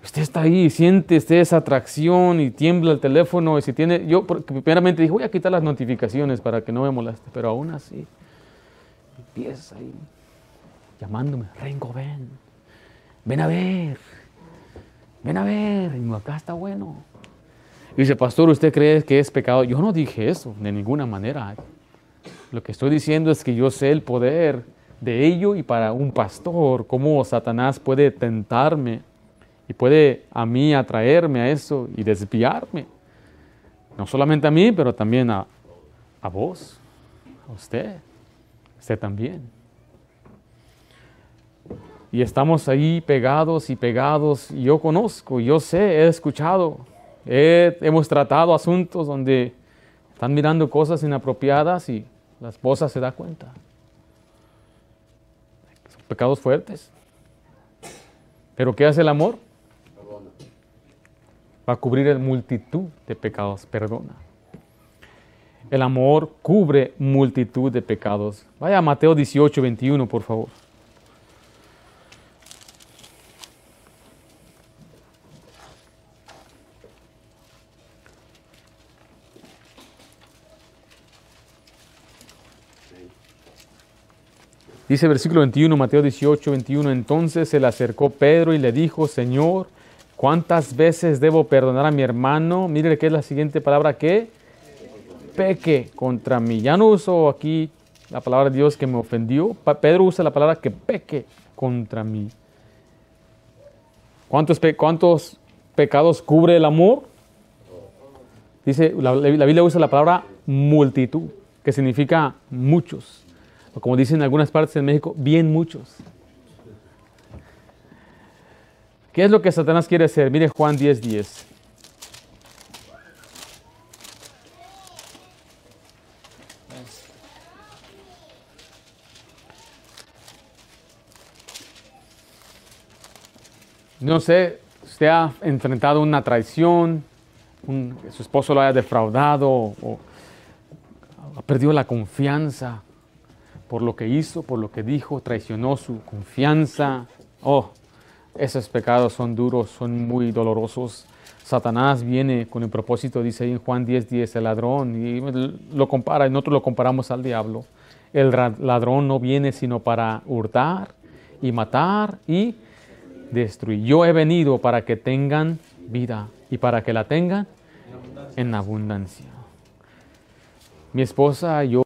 Usted está ahí, siente esa atracción y tiembla el teléfono. Y si tiene, yo primeramente dije, voy a quitar las notificaciones para que no me moleste, pero aún así, empieza ahí llamándome, Rengo, ven, ven a ver, ven a ver, y acá está bueno. Dice, pastor, ¿usted cree que es pecado? Yo no dije eso, de ninguna manera. Lo que estoy diciendo es que yo sé el poder de ello y para un pastor, cómo Satanás puede tentarme y puede a mí atraerme a eso y desviarme. No solamente a mí, pero también a, a vos, a usted, usted también. Y estamos ahí pegados y pegados. Yo conozco, yo sé, he escuchado, hemos tratado asuntos donde están mirando cosas inapropiadas y la esposa se da cuenta. Pecados fuertes. Pero ¿qué hace el amor? va a cubrir multitud de pecados, perdona. El amor cubre multitud de pecados. Vaya a Mateo 18, 21, por favor. Dice versículo 21, Mateo 18, 21, entonces se le acercó Pedro y le dijo, Señor, ¿Cuántas veces debo perdonar a mi hermano? Mire que es la siguiente palabra que peque contra mí. Ya no uso aquí la palabra de Dios que me ofendió. Pedro usa la palabra que peque contra mí. ¿Cuántos, cuántos pecados cubre el amor? Dice, la, la, Biblia usa la palabra multitud, que significa muchos. Como dicen en algunas partes de México, bien muchos. ¿Qué es lo que Satanás quiere hacer? Mire Juan 10:10. 10. No sé, usted ha enfrentado una traición, su esposo lo haya defraudado o ha perdido la confianza por lo que hizo, por lo que dijo, traicionó su confianza. Oh, esos pecados son duros, son muy dolorosos. Satanás viene con el propósito, dice ahí en Juan 10, 10, el ladrón, y lo compara, nosotros lo comparamos al diablo. El ladrón no viene sino para hurtar y matar y destruir. Yo he venido para que tengan vida y para que la tengan en abundancia. Mi esposa yo,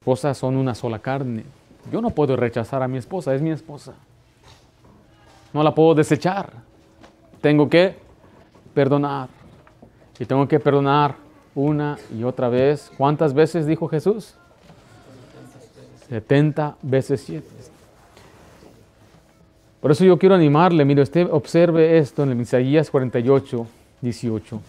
mi esposa son una sola carne. Yo no puedo rechazar a mi esposa, es mi esposa. No la puedo desechar. Tengo que perdonar. Y tengo que perdonar una y otra vez. ¿Cuántas veces dijo Jesús? 70 veces 7. Por eso yo quiero animarle, mire, usted observe esto en el Isaías 48, 18.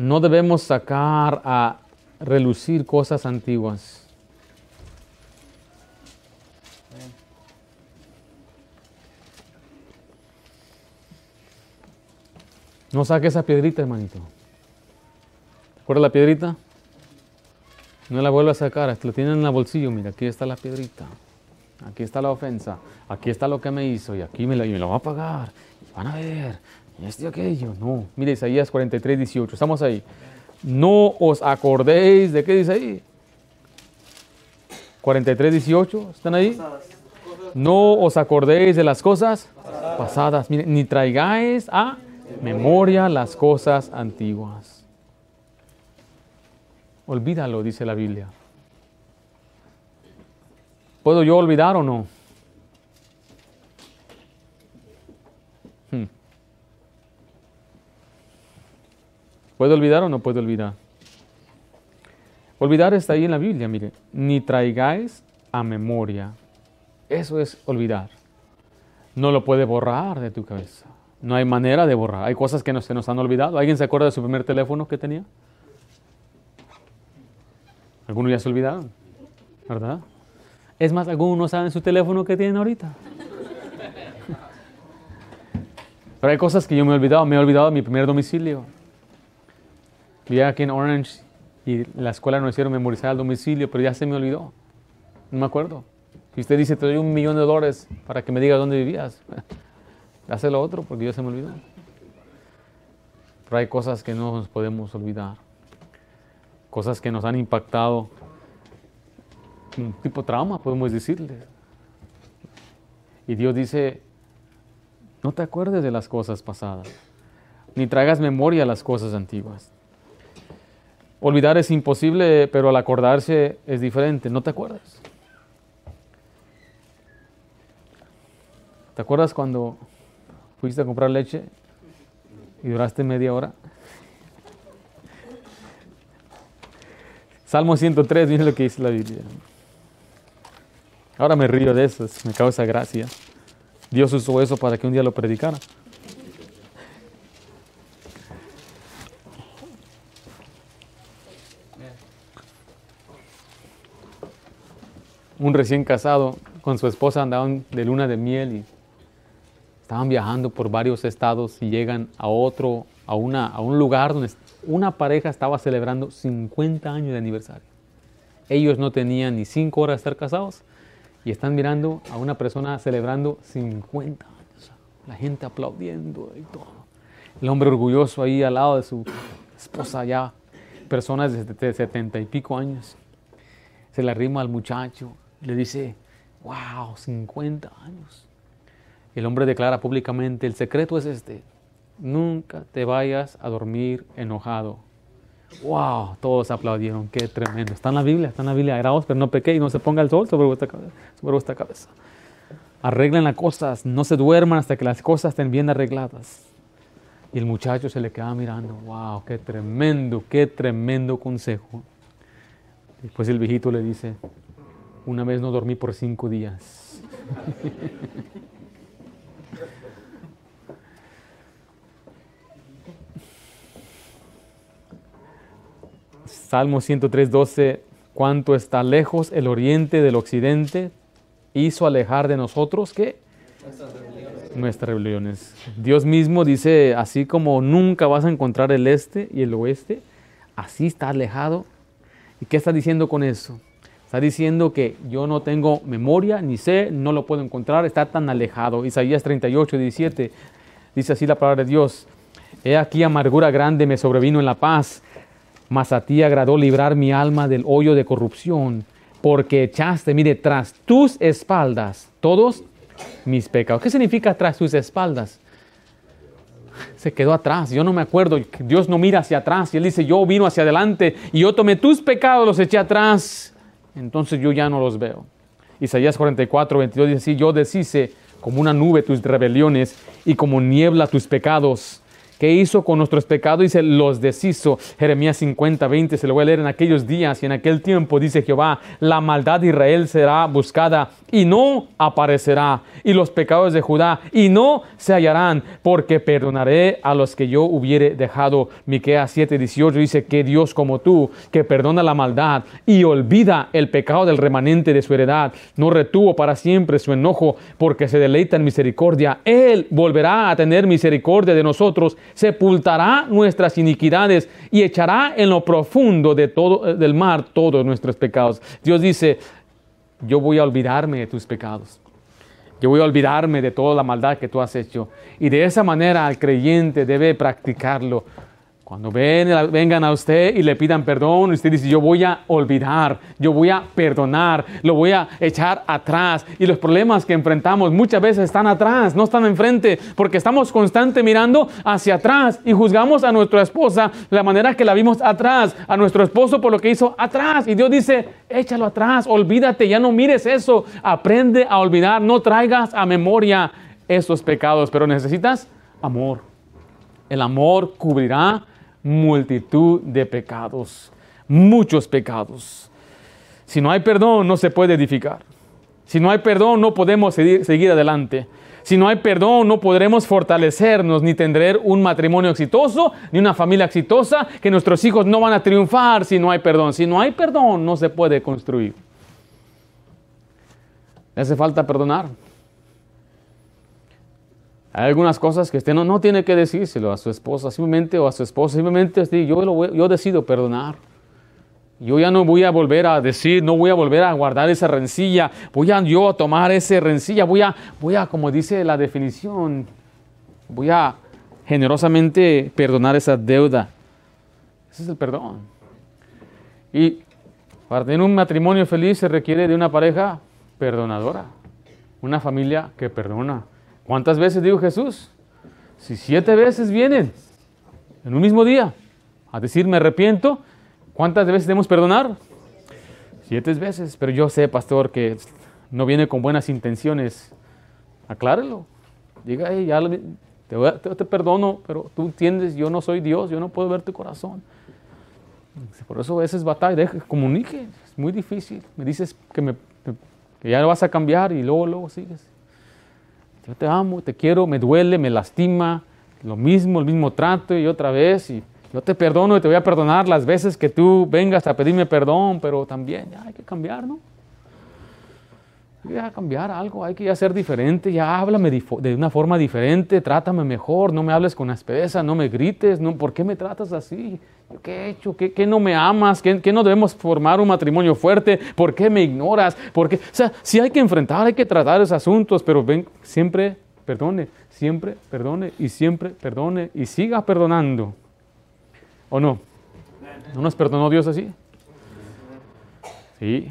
No debemos sacar a relucir cosas antiguas. No saque esa piedrita, hermanito. ¿Te la piedrita? No la vuelva a sacar, lo tienen en el bolsillo. Mira, aquí está la piedrita. Aquí está la ofensa. Aquí está lo que me hizo. Y aquí me, la, y me lo va a pagar. van a ver. Y esto y aquello. No. Mire, Isaías 43, 18. Estamos ahí no os acordéis de qué dice ahí. 43, 18, ¿están ahí? No os acordéis de las cosas pasadas, ni traigáis a memoria las cosas antiguas. Olvídalo, dice la Biblia. ¿Puedo yo olvidar o no? ¿Puede olvidar o no puede olvidar? Olvidar está ahí en la Biblia, mire. Ni traigáis a memoria. Eso es olvidar. No lo puede borrar de tu cabeza. No hay manera de borrar. Hay cosas que se nos han olvidado. ¿Alguien se acuerda de su primer teléfono que tenía? Algunos ya se olvidaron, ¿verdad? Es más, algunos no saben su teléfono que tienen ahorita. Pero hay cosas que yo me he olvidado. Me he olvidado de mi primer domicilio. Vivía aquí en Orange y la escuela nos hicieron memorizar el domicilio, pero ya se me olvidó. No me acuerdo. Si usted dice, te doy un millón de dólares para que me digas dónde vivías, hace lo otro porque ya se me olvidó. Pero hay cosas que no nos podemos olvidar. Cosas que nos han impactado. Un tipo de trauma, podemos decirle. Y Dios dice, no te acuerdes de las cosas pasadas, ni traigas memoria a las cosas antiguas. Olvidar es imposible, pero al acordarse es diferente. No te acuerdas. ¿Te acuerdas cuando fuiste a comprar leche y duraste media hora? Salmo 103, mire lo que dice la Biblia. Ahora me río de eso, me causa gracia. Dios usó eso para que un día lo predicara. Recién casado con su esposa andaban de luna de miel y estaban viajando por varios estados y llegan a otro, a, una, a un lugar donde una pareja estaba celebrando 50 años de aniversario. Ellos no tenían ni 5 horas de estar casados y están mirando a una persona celebrando 50 años. La gente aplaudiendo y todo. El hombre orgulloso ahí al lado de su esposa ya, personas de 70 y pico años. Se le arrima al muchacho, le dice, wow, 50 años. El hombre declara públicamente, el secreto es este, nunca te vayas a dormir enojado. Wow, todos aplaudieron, qué tremendo. Está en la Biblia, está en la Biblia, pero no pequé y no se ponga el sol sobre vuestra, sobre vuestra cabeza. Arreglen las cosas, no se duerman hasta que las cosas estén bien arregladas. Y el muchacho se le queda mirando, wow, qué tremendo, qué tremendo consejo. Después el viejito le dice, una vez no dormí por cinco días. Salmo 103, 12, cuánto está lejos el oriente del occidente, hizo alejar de nosotros que nuestras rebeliones. Dios mismo dice, así como nunca vas a encontrar el este y el oeste, así está alejado. ¿Y qué está diciendo con eso? Está diciendo que yo no tengo memoria, ni sé, no lo puedo encontrar, está tan alejado. Isaías 38, 17 dice así la palabra de Dios. He aquí amargura grande me sobrevino en la paz, mas a ti agradó librar mi alma del hoyo de corrupción, porque echaste, mire, tras tus espaldas todos mis pecados. ¿Qué significa tras tus espaldas? Se quedó atrás, yo no me acuerdo, Dios no mira hacia atrás, y Él dice, yo vino hacia adelante y yo tomé tus pecados, los eché atrás entonces yo ya no los veo. Isaías 44, 22 dice yo deshice como una nube tus rebeliones y como niebla tus pecados. ¿Qué hizo con nuestros pecados? Dice, los deshizo. Jeremías 50, 20, se lo voy a leer en aquellos días y en aquel tiempo, dice Jehová, la maldad de Israel será buscada y no aparecerá, y los pecados de Judá y no se hallarán, porque perdonaré a los que yo hubiere dejado. Miqueas 7, 18 dice que Dios como tú, que perdona la maldad y olvida el pecado del remanente de su heredad, no retuvo para siempre su enojo, porque se deleita en misericordia. Él volverá a tener misericordia de nosotros sepultará nuestras iniquidades y echará en lo profundo de todo, eh, del mar todos nuestros pecados. Dios dice, yo voy a olvidarme de tus pecados. Yo voy a olvidarme de toda la maldad que tú has hecho. Y de esa manera el creyente debe practicarlo. Cuando vengan a usted y le pidan perdón, usted dice, yo voy a olvidar, yo voy a perdonar, lo voy a echar atrás. Y los problemas que enfrentamos muchas veces están atrás, no están enfrente, porque estamos constante mirando hacia atrás y juzgamos a nuestra esposa la manera que la vimos atrás, a nuestro esposo por lo que hizo atrás. Y Dios dice, échalo atrás, olvídate, ya no mires eso, aprende a olvidar, no traigas a memoria esos pecados, pero necesitas amor. El amor cubrirá multitud de pecados, muchos pecados. Si no hay perdón, no se puede edificar. Si no hay perdón, no podemos seguir, adelante. Si no hay perdón, no podremos fortalecernos ni tener un matrimonio exitoso, ni una familia exitosa, que nuestros hijos no van a triunfar si no hay perdón. Si no hay perdón, no se puede construir. ¿Le hace falta perdonar? Hay algunas cosas que usted no, no tiene que decírselo a su esposa simplemente o a su esposa, simplemente yo, yo decido perdonar. Yo ya no voy a volver a decir, no voy a volver a guardar esa rencilla, voy a yo a tomar esa rencilla, voy a, voy a, como dice la definición, voy a generosamente perdonar esa deuda. Ese es el perdón. Y para tener un matrimonio feliz se requiere de una pareja perdonadora, una familia que perdona. ¿Cuántas veces dijo Jesús? Si siete veces vienen en un mismo día a decir me arrepiento, ¿cuántas veces debemos perdonar? Siete veces, pero yo sé, pastor, que no viene con buenas intenciones. Aclárelo. Diga, ya te, perdono, pero tú entiendes, yo no soy Dios, yo no puedo ver tu corazón. Por eso a veces batalla, deja, comunique, es muy difícil. Me dices que, que ya vas a cambiar y luego, luego sigues. Yo te amo, te quiero, me duele, me lastima, lo mismo, el mismo trato y otra vez. Y yo te perdono y te voy a perdonar las veces que tú vengas a pedirme perdón, pero también hay que cambiar, ¿no? Hay que cambiar algo, hay que hacer diferente, ya háblame de una forma diferente, trátame mejor, no me hables con aspereza, no me grites, no, ¿por qué me tratas así? ¿Qué he hecho? ¿Qué, no me amas? ¿Qué, ¿Qué, no debemos formar un matrimonio fuerte? ¿Por qué me ignoras? ¿Por qué? O sea, sí hay que enfrentar, hay que tratar esos asuntos, pero ven, siempre perdone, siempre perdone y siempre perdone y siga perdonando. ¿O no? ¿No nos perdonó Dios así? Sí.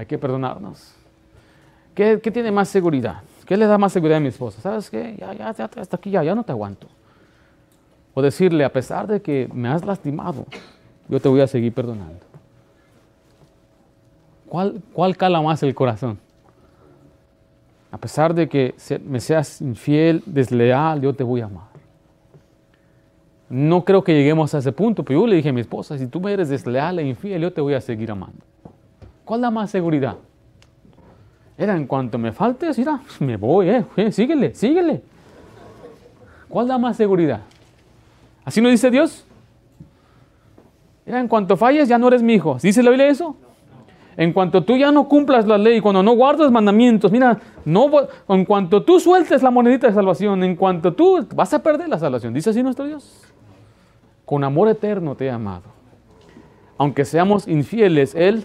Hay que perdonarnos. ¿Qué, tiene más seguridad? ¿Qué le da más seguridad a mi esposa? ¿Sabes qué? Ya, ya, ya, hasta aquí ya, ya no te aguanto. O decirle, a pesar de que me has lastimado, yo te voy a seguir perdonando. ¿Cuál, cuál cala más el corazón? A pesar de que me seas infiel, desleal, yo te voy a amar. No creo que lleguemos a ese punto, pero yo le dije a mi esposa, si tú me eres desleal e infiel, yo te voy a seguir amando. ¿Cuál da más seguridad? Era en cuanto me faltes, mira, me voy, eh, eh síguele, síguele. ¿Cuál da más seguridad? ¿Así no dice Dios? en cuanto falles ya no eres mi hijo. ¿Dice la Biblia eso? En cuanto tú ya no cumplas la ley, cuando no guardas mandamientos, mira, no, en cuanto tú sueltes la monedita de salvación, en cuanto tú vas a perder la salvación. ¿Dice así nuestro Dios? Con amor eterno te he amado. Aunque seamos infieles, Él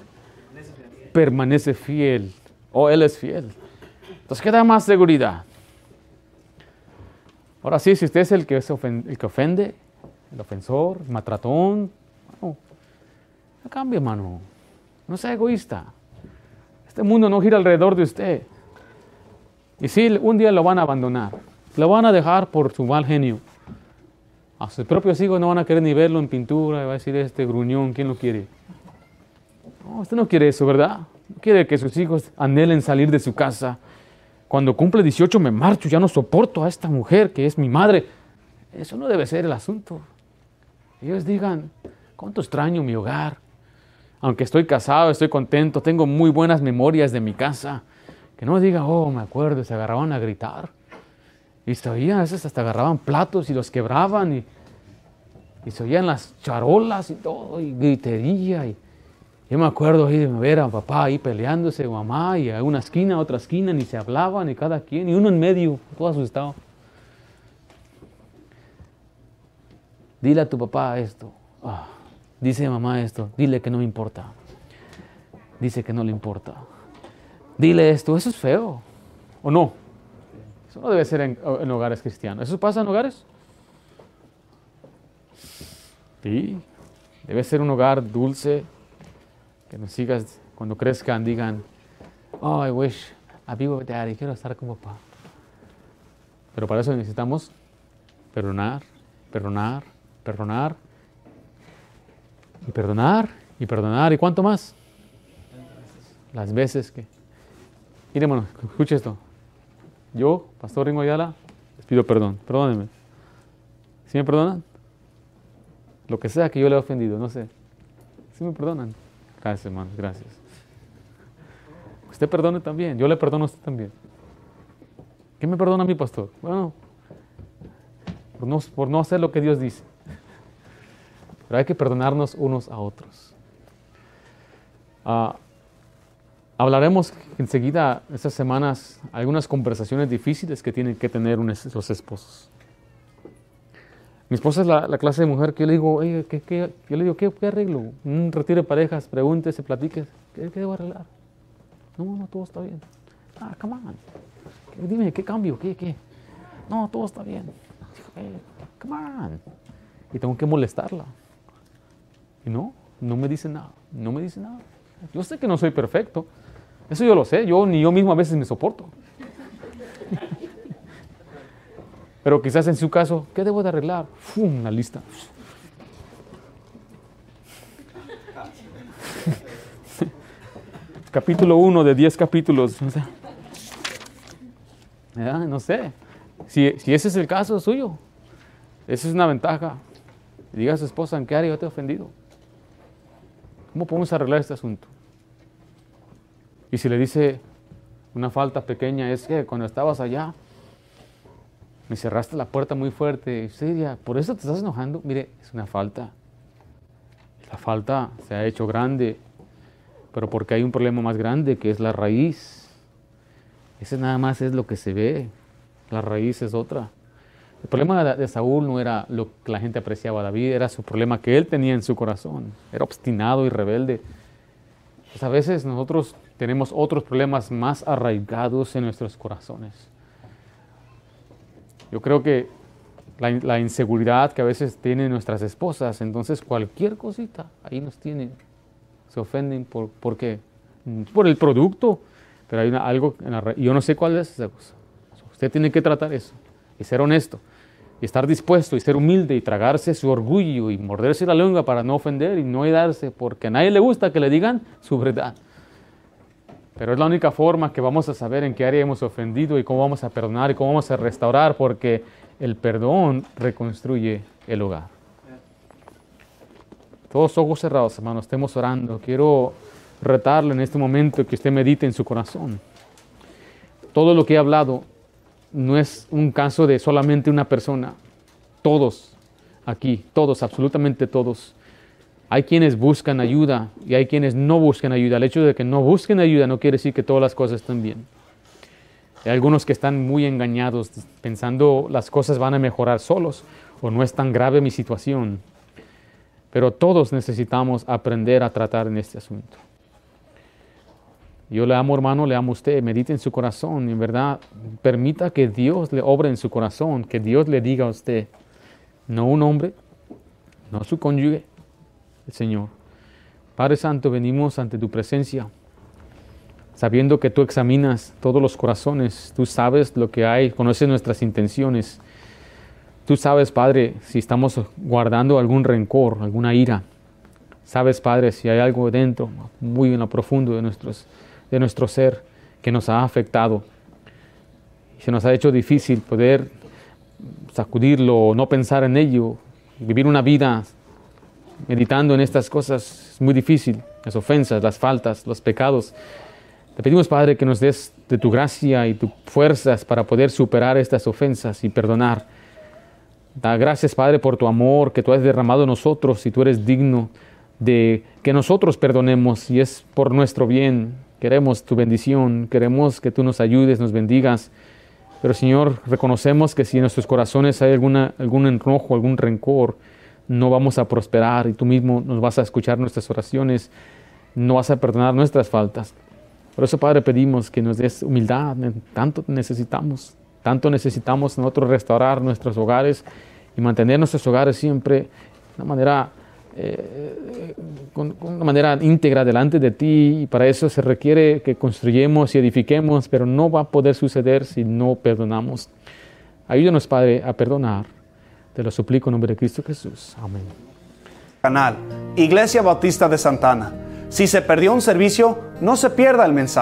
permanece fiel. O Él es fiel. Entonces, ¿qué da más seguridad? Ahora sí, si usted es el que, el que ofende, el ofensor, el matratón. No, cambie, hermano. No sea egoísta. Este mundo no gira alrededor de usted. Y sí, un día lo van a abandonar. Lo van a dejar por su mal genio. A sus propios hijos no van a querer ni verlo en pintura. Va a decir este gruñón, ¿quién lo quiere? No, usted no quiere eso, ¿verdad? No quiere que sus hijos anhelen salir de su casa. Cuando cumple 18 me marcho, ya no soporto a esta mujer que es mi madre. Eso no debe ser el asunto. Ellos digan, cuánto extraño mi hogar. Aunque estoy casado, estoy contento, tengo muy buenas memorias de mi casa. Que no diga, oh, me acuerdo, se agarraban a gritar. Y se oían, a veces hasta agarraban platos y los quebraban. Y, y se oían las charolas y todo, y gritería. Y, yo me acuerdo ahí de ver a papá ahí peleándose, mamá, y a una esquina, a otra esquina, ni se hablaban, ni cada quien, y uno en medio, todo asustado. Dile a tu papá esto. Ah, dice mamá esto. Dile que no me importa. Dice que no le importa. Dile esto. Eso es feo. ¿O no? Eso no debe ser en, en hogares cristianos. ¿Eso pasa en hogares? Sí. Debe ser un hogar dulce. Que nos sigas cuando crezcan, digan, oh, I wish I be with daddy. Quiero estar con papá. Pero para eso necesitamos perdonar, perdonar, perdonar y perdonar y perdonar. ¿Y cuánto más? Las veces que... Mire, escuche esto. Yo, Pastor Ringo Ayala, les pido perdón. Perdónenme. ¿Sí me perdonan? lo que sea que yo le he ofendido, no sé. ¿Sí me perdonan? Gracias, hermanos, gracias. Usted perdone también, yo le perdono a usted también. ¿Qué me perdona mi pastor? Bueno, por no, hacer lo que Dios dice. Pero hay que perdonarnos unos a otros. Ah, hablaremos enseguida, estas semanas, algunas conversaciones difíciles que tienen que tener los esposos. Mi esposa es la, clase de mujer que yo le digo, ¿qué, yo le digo, ¿qué, arreglo? Un retiro de parejas, platique. ¿Qué, ¿Qué, debo arreglar? No, no, todo está bien. Ah, come on. Dime, ¿qué cambio? ¿Qué, qué? No, todo está bien. come on. Y tengo que molestarla. Y no, no me dice nada, no me dice nada. Yo sé que no soy perfecto. Eso yo lo sé, yo ni yo mismo a veces me soporto. Pero quizás en su caso, ¿qué debo de arreglar? ¡Fum! Una lista. Capítulo 1 de 10 capítulos. No sé. Si, si, ese es el caso suyo, esa es una ventaja. Diga a su esposa, ¿en qué área yo te he ofendido? ¿Cómo podemos arreglar este asunto? Y si le dice una falta pequeña, es que cuando estabas allá, me cerraste la puerta muy fuerte. Seria, ¿por eso te estás enojando? Mire, es una falta. La falta se ha hecho grande, pero porque hay un problema más grande que es la raíz. Ese nada más es lo que se ve, la raíz es otra. El problema de Saúl no era lo que la gente apreciaba a David, era su problema que él tenía en su corazón. Era obstinado y rebelde. Pues a veces nosotros tenemos otros problemas más arraigados en nuestros corazones. Yo creo que la, inseguridad que a veces tienen nuestras esposas, entonces cualquier cosita ahí nos tienen, se ofenden por, ¿por qué? Por el producto, pero hay algo, en la, yo no sé cuál es esa cosa. Usted tiene que tratar eso y ser honesto y estar dispuesto y ser humilde y tragarse su orgullo y morderse la lengua para no ofender y no darse, porque a nadie le gusta que le digan su verdad. Pero es la única forma que vamos a saber en qué área hemos ofendido y cómo vamos a perdonar y cómo vamos a restaurar, porque el perdón reconstruye el hogar. Todos ojos cerrados, hermanos, estemos orando. Quiero retarle en este momento que usted medite en su corazón. Todo lo que he hablado no es un caso de solamente una persona. Todos aquí, todos, absolutamente todos. Hay quienes buscan ayuda y hay quienes no buscan ayuda. El hecho de que no busquen ayuda no quiere decir que todas las cosas están bien. Hay algunos que están muy engañados pensando las cosas van a mejorar solos o no es tan grave mi situación. Pero todos necesitamos aprender a tratar en este asunto. Yo le amo, hermano, le amo a usted. Medite en su corazón. En verdad, permita que Dios le obre en su corazón, que Dios le diga a usted, no un hombre, no su cónyuge, el Señor. Padre Santo, venimos ante tu presencia, sabiendo que tú examinas todos los corazones, tú sabes lo que hay, conoces nuestras intenciones. Tú sabes, Padre, si estamos guardando algún rencor, alguna ira. Sabes, Padre, si hay algo dentro, muy en lo profundo de nuestros de nuestro ser que nos ha afectado. Se nos ha hecho difícil poder sacudirlo, no pensar en ello, vivir una vida meditando en estas cosas es muy difícil, las ofensas, las faltas, los pecados. Te pedimos, Padre, que nos des de tu gracia y tus fuerzas para poder superar estas ofensas y perdonar. Da gracias, Padre, por tu amor que tú has derramado en nosotros y tú eres digno de que nosotros perdonemos y es por nuestro bien, Queremos tu bendición, queremos que tú nos ayudes, nos bendigas. Pero Señor, reconocemos que si en nuestros corazones hay alguna, algún enojo, algún rencor, no vamos a prosperar y tú mismo nos vas a escuchar nuestras oraciones, no vas a perdonar nuestras faltas. Por eso, Padre, pedimos que nos des humildad, tanto necesitamos, tanto necesitamos nosotros restaurar nuestros hogares y mantener nuestros hogares siempre de una manera eh, una manera íntegra delante de ti y para eso se requiere que construyemos y edifiquemos, pero no va a poder suceder si no perdonamos. Ayúdanos, Padre, a perdonar. Te lo suplico en nombre de Cristo Jesús. Amén. Canal Iglesia Bautista de Santana. Si se perdió un servicio, no se pierda el mensaje.